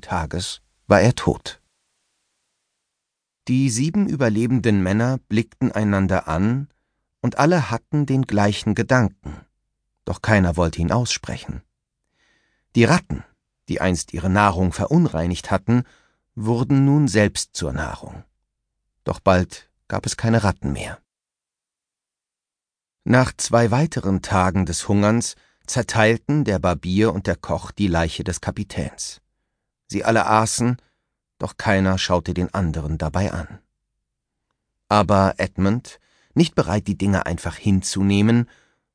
Tages war er tot. Die sieben überlebenden Männer blickten einander an, und alle hatten den gleichen Gedanken, doch keiner wollte ihn aussprechen. Die Ratten, die einst ihre Nahrung verunreinigt hatten, wurden nun selbst zur Nahrung. Doch bald gab es keine Ratten mehr. Nach zwei weiteren Tagen des Hungerns zerteilten der Barbier und der Koch die Leiche des Kapitäns. Sie alle aßen, doch keiner schaute den anderen dabei an. Aber Edmund, nicht bereit, die Dinge einfach hinzunehmen,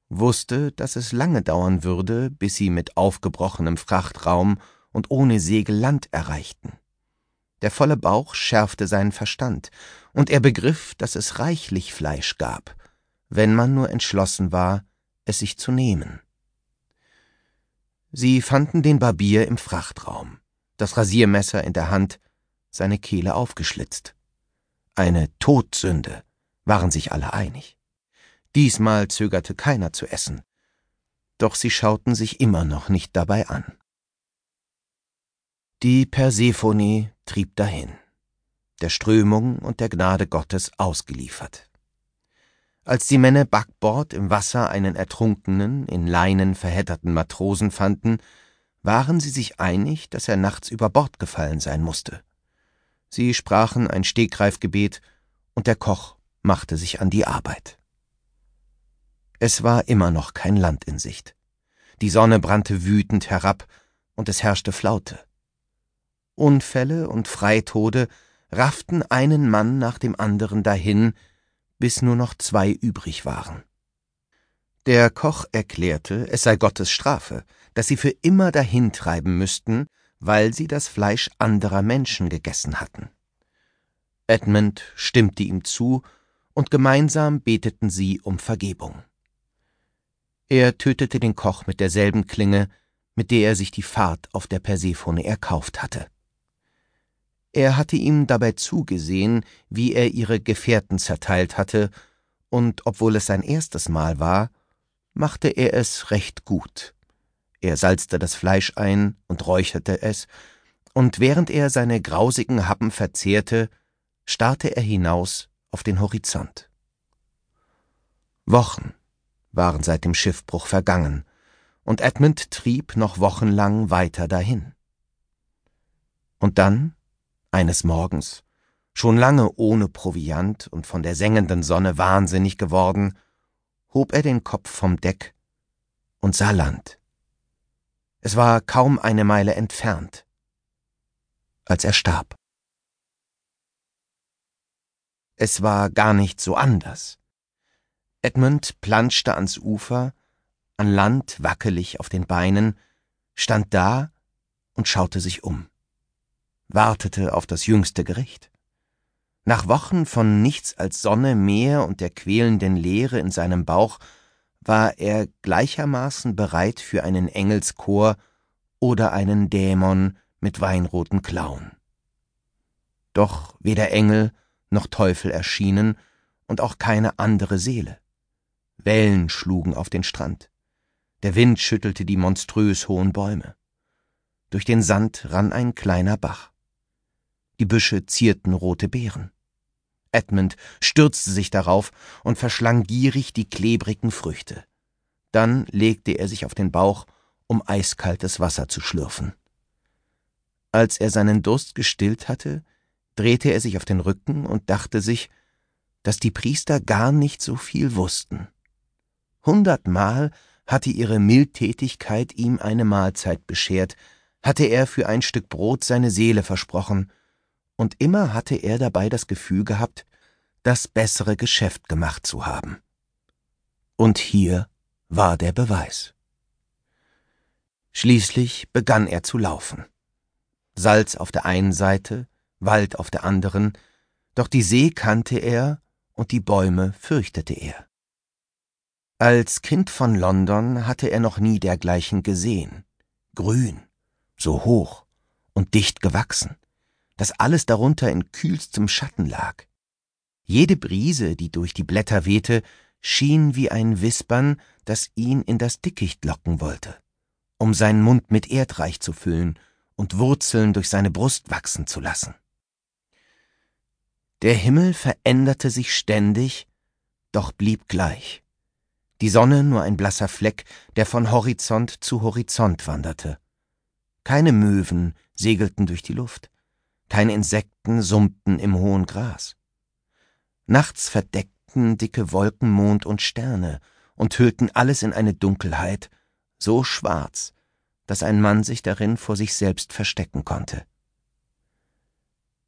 wusste, dass es lange dauern würde, bis sie mit aufgebrochenem Frachtraum und ohne Segel Land erreichten. Der volle Bauch schärfte seinen Verstand, und er begriff, dass es reichlich Fleisch gab, wenn man nur entschlossen war, es sich zu nehmen. Sie fanden den Barbier im Frachtraum, das Rasiermesser in der Hand, seine Kehle aufgeschlitzt. Eine Todsünde, waren sich alle einig. Diesmal zögerte keiner zu essen, doch sie schauten sich immer noch nicht dabei an. Die Persephone trieb dahin, der Strömung und der Gnade Gottes ausgeliefert. Als die Männer backbord im Wasser einen ertrunkenen, in Leinen verhätterten Matrosen fanden, waren sie sich einig, dass er nachts über Bord gefallen sein musste. Sie sprachen ein Stegreifgebet, und der Koch machte sich an die Arbeit. Es war immer noch kein Land in Sicht. Die Sonne brannte wütend herab, und es herrschte Flaute. Unfälle und Freitode rafften einen Mann nach dem anderen dahin, bis nur noch zwei übrig waren. Der Koch erklärte, es sei Gottes Strafe, dass sie für immer dahintreiben müssten, weil sie das Fleisch anderer Menschen gegessen hatten. Edmund stimmte ihm zu, und gemeinsam beteten sie um Vergebung. Er tötete den Koch mit derselben Klinge, mit der er sich die Fahrt auf der Persephone erkauft hatte. Er hatte ihm dabei zugesehen, wie er ihre Gefährten zerteilt hatte, und obwohl es sein erstes Mal war, machte er es recht gut. Er salzte das Fleisch ein und räucherte es, und während er seine grausigen Happen verzehrte, starrte er hinaus auf den Horizont. Wochen waren seit dem Schiffbruch vergangen, und Edmund trieb noch wochenlang weiter dahin. Und dann eines Morgens, schon lange ohne Proviant und von der sengenden Sonne wahnsinnig geworden, hob er den Kopf vom Deck und sah Land. Es war kaum eine Meile entfernt, als er starb. Es war gar nicht so anders. Edmund planschte ans Ufer, an Land wackelig auf den Beinen, stand da und schaute sich um wartete auf das jüngste Gericht. Nach Wochen von nichts als Sonne, Meer und der quälenden Leere in seinem Bauch war er gleichermaßen bereit für einen Engelschor oder einen Dämon mit weinroten Klauen. Doch weder Engel noch Teufel erschienen und auch keine andere Seele. Wellen schlugen auf den Strand. Der Wind schüttelte die monströs hohen Bäume. Durch den Sand rann ein kleiner Bach. Die Büsche zierten rote Beeren. Edmund stürzte sich darauf und verschlang gierig die klebrigen Früchte. Dann legte er sich auf den Bauch, um eiskaltes Wasser zu schlürfen. Als er seinen Durst gestillt hatte, drehte er sich auf den Rücken und dachte sich, dass die Priester gar nicht so viel wussten. Hundertmal hatte ihre Mildtätigkeit ihm eine Mahlzeit beschert, hatte er für ein Stück Brot seine Seele versprochen, und immer hatte er dabei das Gefühl gehabt, das bessere Geschäft gemacht zu haben. Und hier war der Beweis. Schließlich begann er zu laufen. Salz auf der einen Seite, Wald auf der anderen, doch die See kannte er und die Bäume fürchtete er. Als Kind von London hatte er noch nie dergleichen gesehen. Grün, so hoch und dicht gewachsen dass alles darunter in kühlstem Schatten lag. Jede Brise, die durch die Blätter wehte, schien wie ein Wispern, das ihn in das Dickicht locken wollte, um seinen Mund mit Erdreich zu füllen und Wurzeln durch seine Brust wachsen zu lassen. Der Himmel veränderte sich ständig, doch blieb gleich. Die Sonne nur ein blasser Fleck, der von Horizont zu Horizont wanderte. Keine Möwen segelten durch die Luft, keine Insekten summten im hohen Gras. Nachts verdeckten dicke Wolken Mond und Sterne und hüllten alles in eine Dunkelheit, so schwarz, dass ein Mann sich darin vor sich selbst verstecken konnte.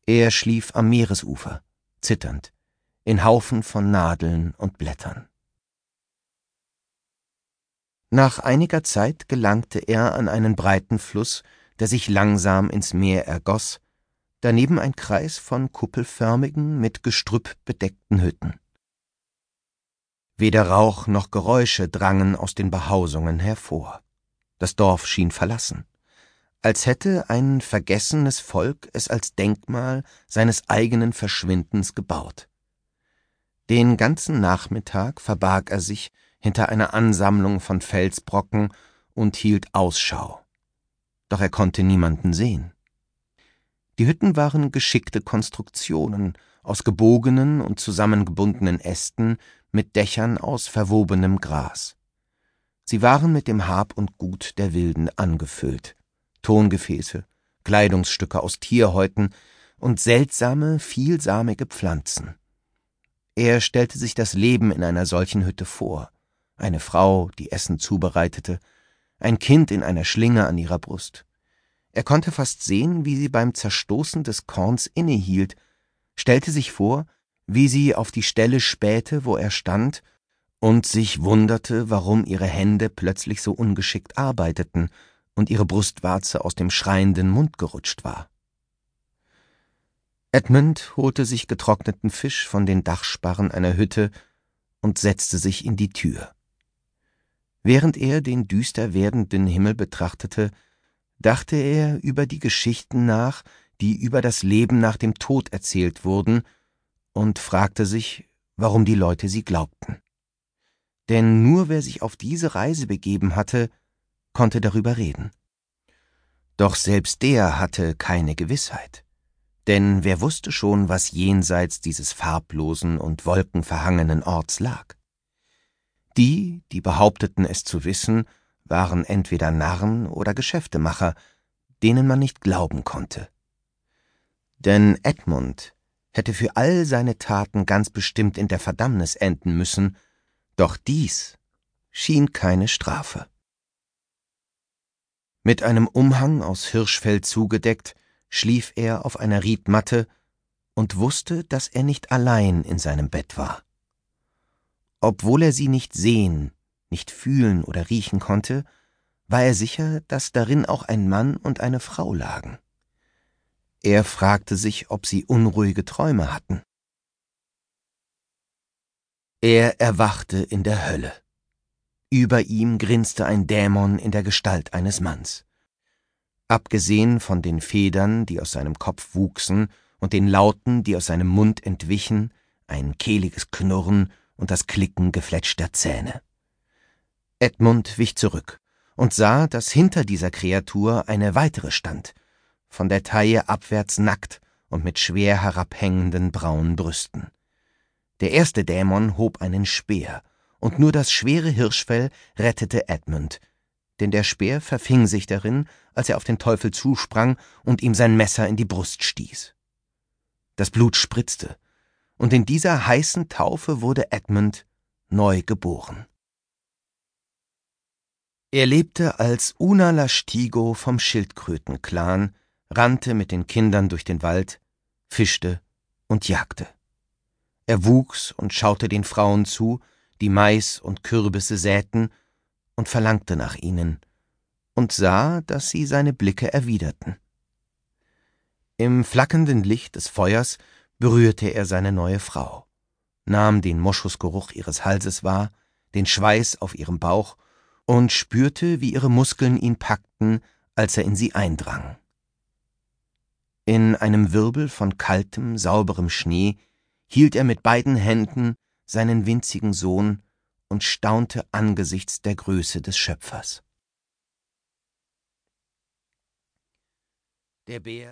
Er schlief am Meeresufer, zitternd, in Haufen von Nadeln und Blättern. Nach einiger Zeit gelangte er an einen breiten Fluss, der sich langsam ins Meer ergoss, daneben ein Kreis von kuppelförmigen, mit Gestrüpp bedeckten Hütten. Weder Rauch noch Geräusche drangen aus den Behausungen hervor. Das Dorf schien verlassen, als hätte ein vergessenes Volk es als Denkmal seines eigenen Verschwindens gebaut. Den ganzen Nachmittag verbarg er sich hinter einer Ansammlung von Felsbrocken und hielt Ausschau. Doch er konnte niemanden sehen. Die Hütten waren geschickte Konstruktionen aus gebogenen und zusammengebundenen Ästen mit Dächern aus verwobenem Gras. Sie waren mit dem Hab und Gut der Wilden angefüllt. Tongefäße, Kleidungsstücke aus Tierhäuten und seltsame, vielsamige Pflanzen. Er stellte sich das Leben in einer solchen Hütte vor. Eine Frau, die Essen zubereitete, ein Kind in einer Schlinge an ihrer Brust. Er konnte fast sehen, wie sie beim Zerstoßen des Korns innehielt, stellte sich vor, wie sie auf die Stelle spähte, wo er stand, und sich wunderte, warum ihre Hände plötzlich so ungeschickt arbeiteten und ihre Brustwarze aus dem schreienden Mund gerutscht war. Edmund holte sich getrockneten Fisch von den Dachsparren einer Hütte und setzte sich in die Tür. Während er den düster werdenden Himmel betrachtete, dachte er über die Geschichten nach, die über das Leben nach dem Tod erzählt wurden, und fragte sich, warum die Leute sie glaubten. Denn nur wer sich auf diese Reise begeben hatte, konnte darüber reden. Doch selbst der hatte keine Gewissheit. Denn wer wusste schon, was jenseits dieses farblosen und wolkenverhangenen Orts lag? Die, die behaupteten es zu wissen, waren entweder Narren oder Geschäftemacher, denen man nicht glauben konnte. Denn Edmund hätte für all seine Taten ganz bestimmt in der Verdammnis enden müssen, doch dies schien keine Strafe. Mit einem Umhang aus Hirschfell zugedeckt, schlief er auf einer Riedmatte und wusste, dass er nicht allein in seinem Bett war. Obwohl er sie nicht sehen, nicht fühlen oder riechen konnte, war er sicher, dass darin auch ein Mann und eine Frau lagen. Er fragte sich, ob sie unruhige Träume hatten. Er erwachte in der Hölle. Über ihm grinste ein Dämon in der Gestalt eines Manns. Abgesehen von den Federn, die aus seinem Kopf wuchsen, und den Lauten, die aus seinem Mund entwichen, ein kehliges Knurren und das Klicken gefletschter Zähne. Edmund wich zurück und sah, dass hinter dieser Kreatur eine weitere stand, von der Taille abwärts nackt und mit schwer herabhängenden braunen Brüsten. Der erste Dämon hob einen Speer, und nur das schwere Hirschfell rettete Edmund, denn der Speer verfing sich darin, als er auf den Teufel zusprang und ihm sein Messer in die Brust stieß. Das Blut spritzte, und in dieser heißen Taufe wurde Edmund neu geboren. Er lebte als Una Lastigo vom Schildkrötenclan, rannte mit den Kindern durch den Wald, fischte und jagte. Er wuchs und schaute den Frauen zu, die Mais und Kürbisse säten, und verlangte nach ihnen, und sah, dass sie seine Blicke erwiderten. Im flackernden Licht des Feuers berührte er seine neue Frau, nahm den Moschusgeruch ihres Halses wahr, den Schweiß auf ihrem Bauch und spürte, wie ihre Muskeln ihn packten, als er in sie eindrang. In einem Wirbel von kaltem, sauberem Schnee hielt er mit beiden Händen seinen winzigen Sohn und staunte angesichts der Größe des Schöpfers. Der Bär